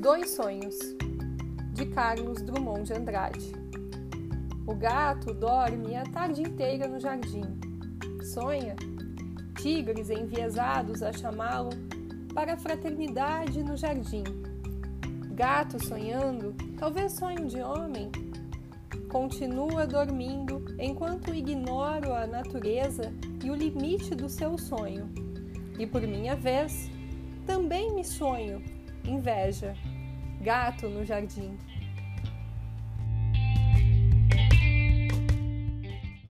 Dois Sonhos, de Carlos Drummond de Andrade. O gato dorme a tarde inteira no jardim. Sonha. Tigres enviesados a chamá-lo para a fraternidade no jardim. Gato sonhando, talvez sonho de homem, continua dormindo enquanto ignoro a natureza e o limite do seu sonho. E por minha vez, também me sonho, inveja, gato no jardim.